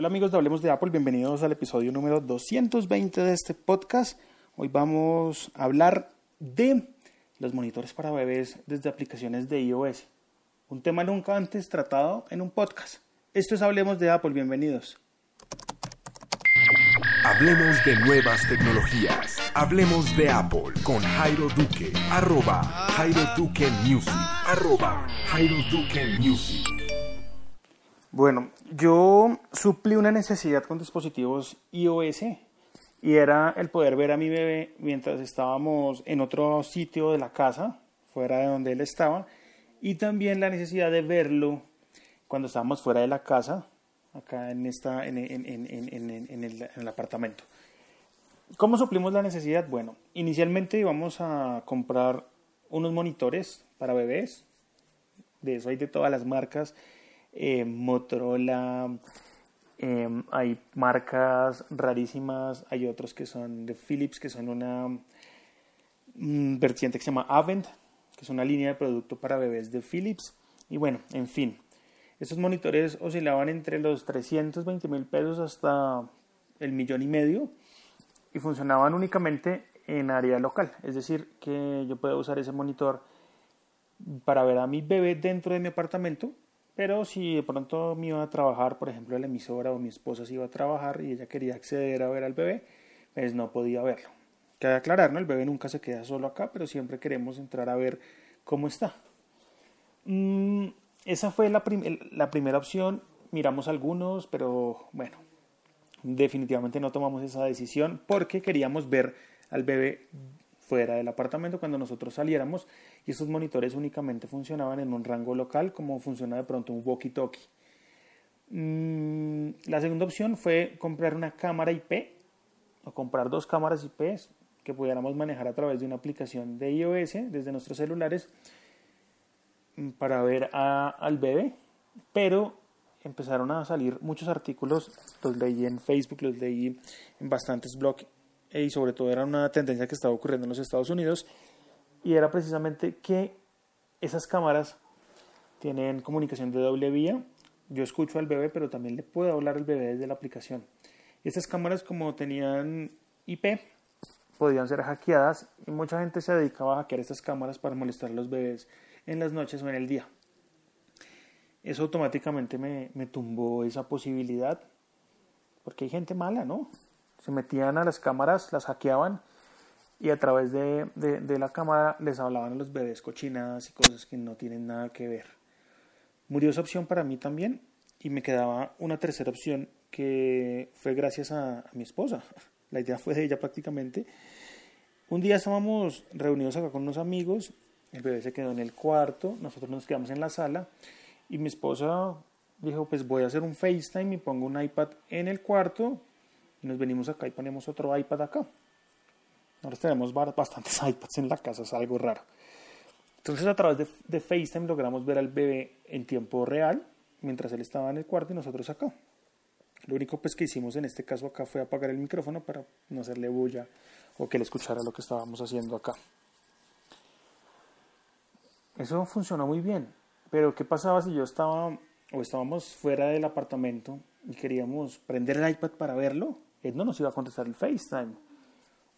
Hola amigos de Hablemos de Apple, bienvenidos al episodio número 220 de este podcast. Hoy vamos a hablar de los monitores para bebés desde aplicaciones de iOS. Un tema nunca antes tratado en un podcast. Esto es Hablemos de Apple, bienvenidos. Hablemos de nuevas tecnologías. Hablemos de Apple con Jairo Duque. Arroba Jairo Duque Music. Arroba Jairo Duque Music. Bueno, yo suplí una necesidad con dispositivos iOS y era el poder ver a mi bebé mientras estábamos en otro sitio de la casa, fuera de donde él estaba, y también la necesidad de verlo cuando estábamos fuera de la casa, acá en, esta, en, el, el apartamento. ¿Cómo suplimos la necesidad? Bueno, inicialmente íbamos a comprar unos monitores para bebés, de eso hay de todas las marcas, eh, Motorola, eh, hay marcas rarísimas, hay otros que son de Philips, que son una mm, vertiente que se llama Avent, que es una línea de producto para bebés de Philips. Y bueno, en fin, estos monitores oscilaban entre los 320 mil pesos hasta el millón y medio y funcionaban únicamente en área local. Es decir, que yo puedo usar ese monitor para ver a mi bebé dentro de mi apartamento pero si de pronto me iba a trabajar, por ejemplo, la emisora o mi esposa se iba a trabajar y ella quería acceder a ver al bebé, pues no podía verlo. Cabe aclarar, ¿no? El bebé nunca se queda solo acá, pero siempre queremos entrar a ver cómo está. Mm, esa fue la, la primera opción. Miramos algunos, pero bueno, definitivamente no tomamos esa decisión porque queríamos ver al bebé fuera del apartamento cuando nosotros saliéramos y estos monitores únicamente funcionaban en un rango local como funciona de pronto un walkie-talkie. Mm, la segunda opción fue comprar una cámara IP o comprar dos cámaras IP que pudiéramos manejar a través de una aplicación de iOS desde nuestros celulares mm, para ver al bebé, pero empezaron a salir muchos artículos, los leí en Facebook, los leí en bastantes blogs y sobre todo era una tendencia que estaba ocurriendo en los Estados Unidos y era precisamente que esas cámaras tienen comunicación de doble vía. Yo escucho al bebé, pero también le puedo hablar al bebé desde la aplicación. Estas cámaras, como tenían IP, podían ser hackeadas y mucha gente se dedicaba a hackear estas cámaras para molestar a los bebés en las noches o en el día. Eso automáticamente me, me tumbó esa posibilidad, porque hay gente mala, ¿no? Se metían a las cámaras, las hackeaban y a través de, de, la cámara les hablaban a los bebés cochinadas y cosas que no tienen nada que ver. Murió esa opción para mí también y me quedaba una tercera opción que fue gracias a, mi esposa. La idea fue de ella prácticamente. Un día estábamos reunidos acá con unos amigos, el bebé se quedó en el cuarto, nosotros nos quedamos en la sala y mi esposa dijo, pues voy a hacer un FaceTime y pongo un iPad en el cuarto nos venimos acá y ponemos otro iPad acá. Ahora tenemos bastantes iPads en la casa, es algo raro. Entonces a través de, de, FaceTime logramos ver al bebé en tiempo real, mientras él estaba en el cuarto y nosotros acá. Lo único pues que hicimos en este caso acá fue apagar el micrófono para no hacerle bulla o que él escuchara lo que estábamos haciendo acá. Eso funcionó muy bien, pero ¿qué pasaba si yo estaba o estábamos fuera del apartamento y queríamos prender el iPad para verlo? Él no nos iba a contestar el FaceTime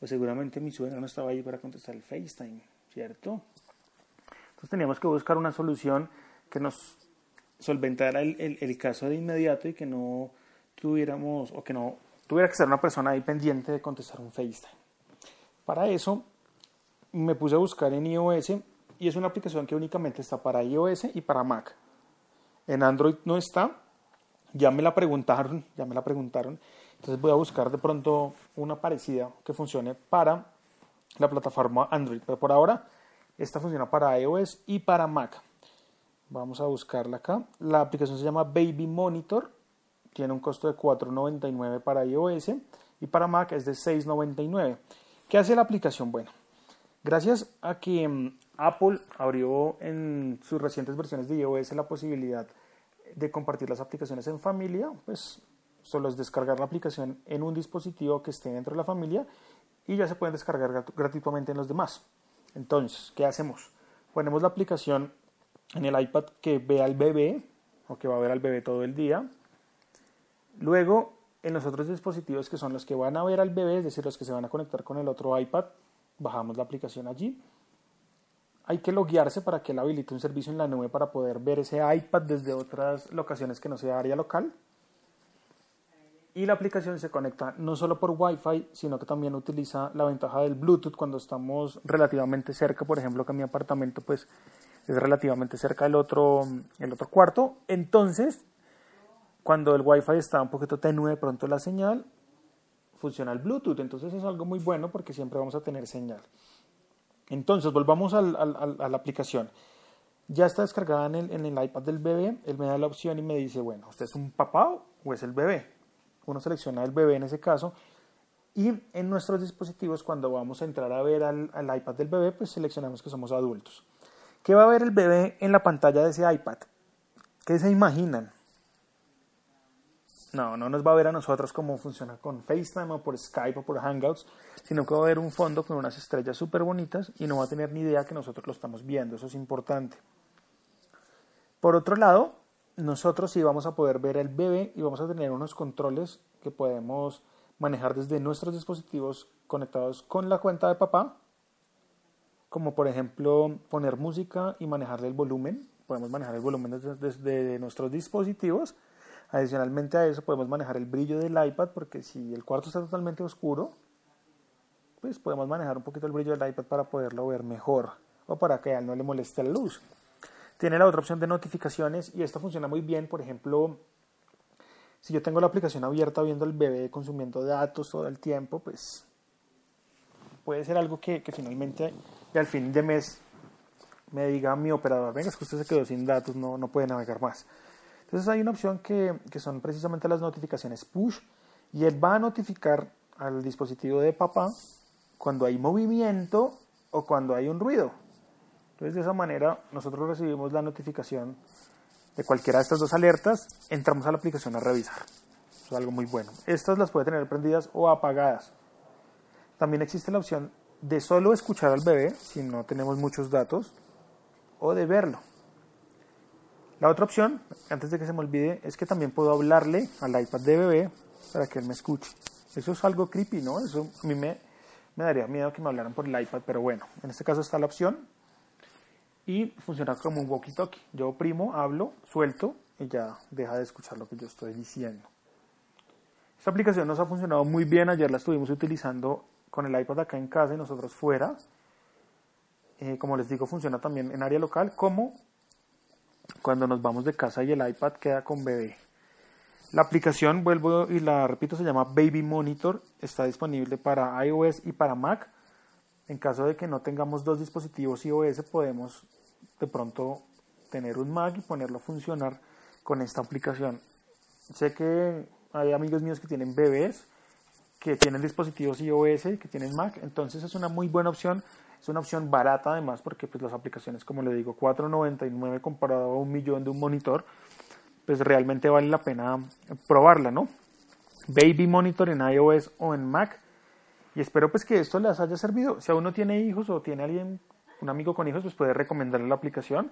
pues seguramente mi suegra no estaba ahí para contestar el FaceTime, ¿cierto? Entonces teníamos que buscar una solución que nos solventara el, el, caso de inmediato y que no tuviéramos, o que no tuviera que ser una persona ahí pendiente de contestar un FaceTime. Para eso me puse a buscar en iOS y es una aplicación que únicamente está para iOS y para Mac. En Android no está. Ya me la preguntaron, ya me la preguntaron entonces voy a buscar de pronto una parecida que funcione para la plataforma Android. Pero por ahora esta funciona para iOS y para Mac. Vamos a buscarla acá. La aplicación se llama Baby Monitor. Tiene un costo de $4.99 para iOS y para Mac es de $6.99. ¿Qué hace la aplicación? Bueno, gracias a que mm, Apple abrió en sus recientes versiones de iOS la posibilidad de compartir las aplicaciones en familia, pues solo es descargar la aplicación en un dispositivo que esté dentro de la familia y ya se pueden descargar gratuitamente en los demás. Entonces, ¿qué hacemos? Ponemos la aplicación en el iPad que ve al bebé o que va a ver al bebé todo el día. Luego, en los otros dispositivos que son los que van a ver al bebé, es decir, los que se van a conectar con el otro iPad, bajamos la aplicación allí. Hay que loguearse para que él habilite un servicio en la nube para poder ver ese iPad desde otras locaciones que no sea área local. Y la aplicación se conecta no solo por Wi-Fi, sino que también utiliza la ventaja del Bluetooth cuando estamos relativamente cerca, por ejemplo, que mi apartamento pues es relativamente cerca del otro, el otro cuarto. Entonces, cuando el Wi-Fi está un poquito tenue, de pronto la señal funciona el Bluetooth. Entonces es algo muy bueno porque siempre vamos a tener señal. Entonces, volvamos al, a la aplicación. Ya está descargada en el, en el iPad del bebé. Él me da la opción y me dice, bueno, ¿usted es un papá o es el bebé? Uno selecciona el bebé en ese caso. Y en nuestros dispositivos, cuando vamos a entrar a ver al, iPad del bebé, pues seleccionamos que somos adultos. ¿Qué va a ver el bebé en la pantalla de ese iPad? ¿Qué se imaginan? No, no nos va a ver a nosotros cómo funciona con FaceTime o por Skype o por Hangouts, sino que va a ver un fondo con unas estrellas súper bonitas y no va a tener ni idea que nosotros lo estamos viendo. Eso es importante. Por otro lado, nosotros sí vamos a poder ver el bebé y vamos a tener unos controles que podemos manejar desde nuestros dispositivos conectados con la cuenta de papá, como por ejemplo poner música y manejarle el volumen. Podemos manejar el volumen desde, desde nuestros dispositivos Adicionalmente a eso podemos manejar el brillo del iPad porque si el cuarto está totalmente oscuro, pues podemos manejar un poquito el brillo del iPad para poderlo ver mejor o para que a él no le moleste la luz. Tiene la otra opción de notificaciones y esto funciona muy bien, por ejemplo, si yo tengo la aplicación abierta viendo al bebé consumiendo datos todo el tiempo, pues puede ser algo que, finalmente y al fin de mes me diga mi operador, venga, es que usted se quedó sin datos, no, no puede navegar más. Entonces hay una opción que, que son precisamente las notificaciones push y él va a notificar al dispositivo de papá cuando hay movimiento o cuando hay un ruido. Entonces de esa manera nosotros recibimos la notificación de cualquiera de estas dos alertas, entramos a la aplicación a revisar. Eso es algo muy bueno. Estas las puede tener prendidas o apagadas. También existe la opción de solo escuchar al bebé si no tenemos muchos datos o de verlo. La otra opción, antes de que se me olvide, es que también puedo hablarle al iPad de bebé para que él me escuche. Eso es algo creepy, ¿no? Eso a mí me, me daría miedo que me hablaran por el iPad, pero bueno, en este caso está la opción y funciona como un walkie-talkie. Yo oprimo, hablo, suelto y ya deja de escuchar lo que yo estoy diciendo. Esta aplicación nos ha funcionado muy bien. Ayer la estuvimos utilizando con el iPad acá en casa y nosotros fuera. Eh, como les digo, funciona también en área local como cuando nos vamos de casa y el iPad queda con bebé. La aplicación, vuelvo y la repito, se llama Baby Monitor. Está disponible para iOS y para Mac. En caso de que no tengamos dos dispositivos iOS, podemos de pronto tener un Mac y ponerlo a funcionar con esta aplicación. Sé que hay amigos míos que tienen bebés, que tienen dispositivos iOS que tienen Mac, entonces es una muy buena opción es una opción barata además porque pues las aplicaciones, como le digo, 4.99 comparado a un millón de un monitor, pues realmente vale la pena probarla, ¿no? Baby Monitor en iOS o en Mac. Y espero pues que esto les haya servido. Si aún no tiene hijos o tiene alguien, un amigo con hijos, pues puede recomendarle la aplicación.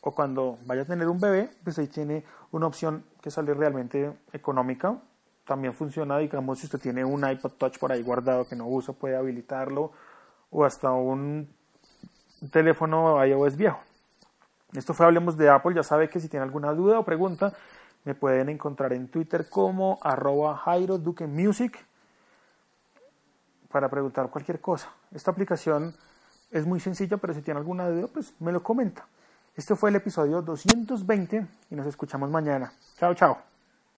O cuando vaya a tener un bebé, pues ahí tiene una opción que sale realmente económica. También funciona, digamos, si usted tiene un iPod Touch por ahí guardado que no usa, puede habilitarlo o hasta un teléfono iOS viejo. Esto fue Hablemos de Apple. Ya sabe que si tiene alguna duda o pregunta, me pueden encontrar en Twitter como arroba Jairo Duque Music para preguntar cualquier cosa. Esta aplicación es muy sencilla, pero si tiene alguna duda, pues me lo comenta. Este fue el episodio 220 y nos escuchamos mañana. Chao, chao.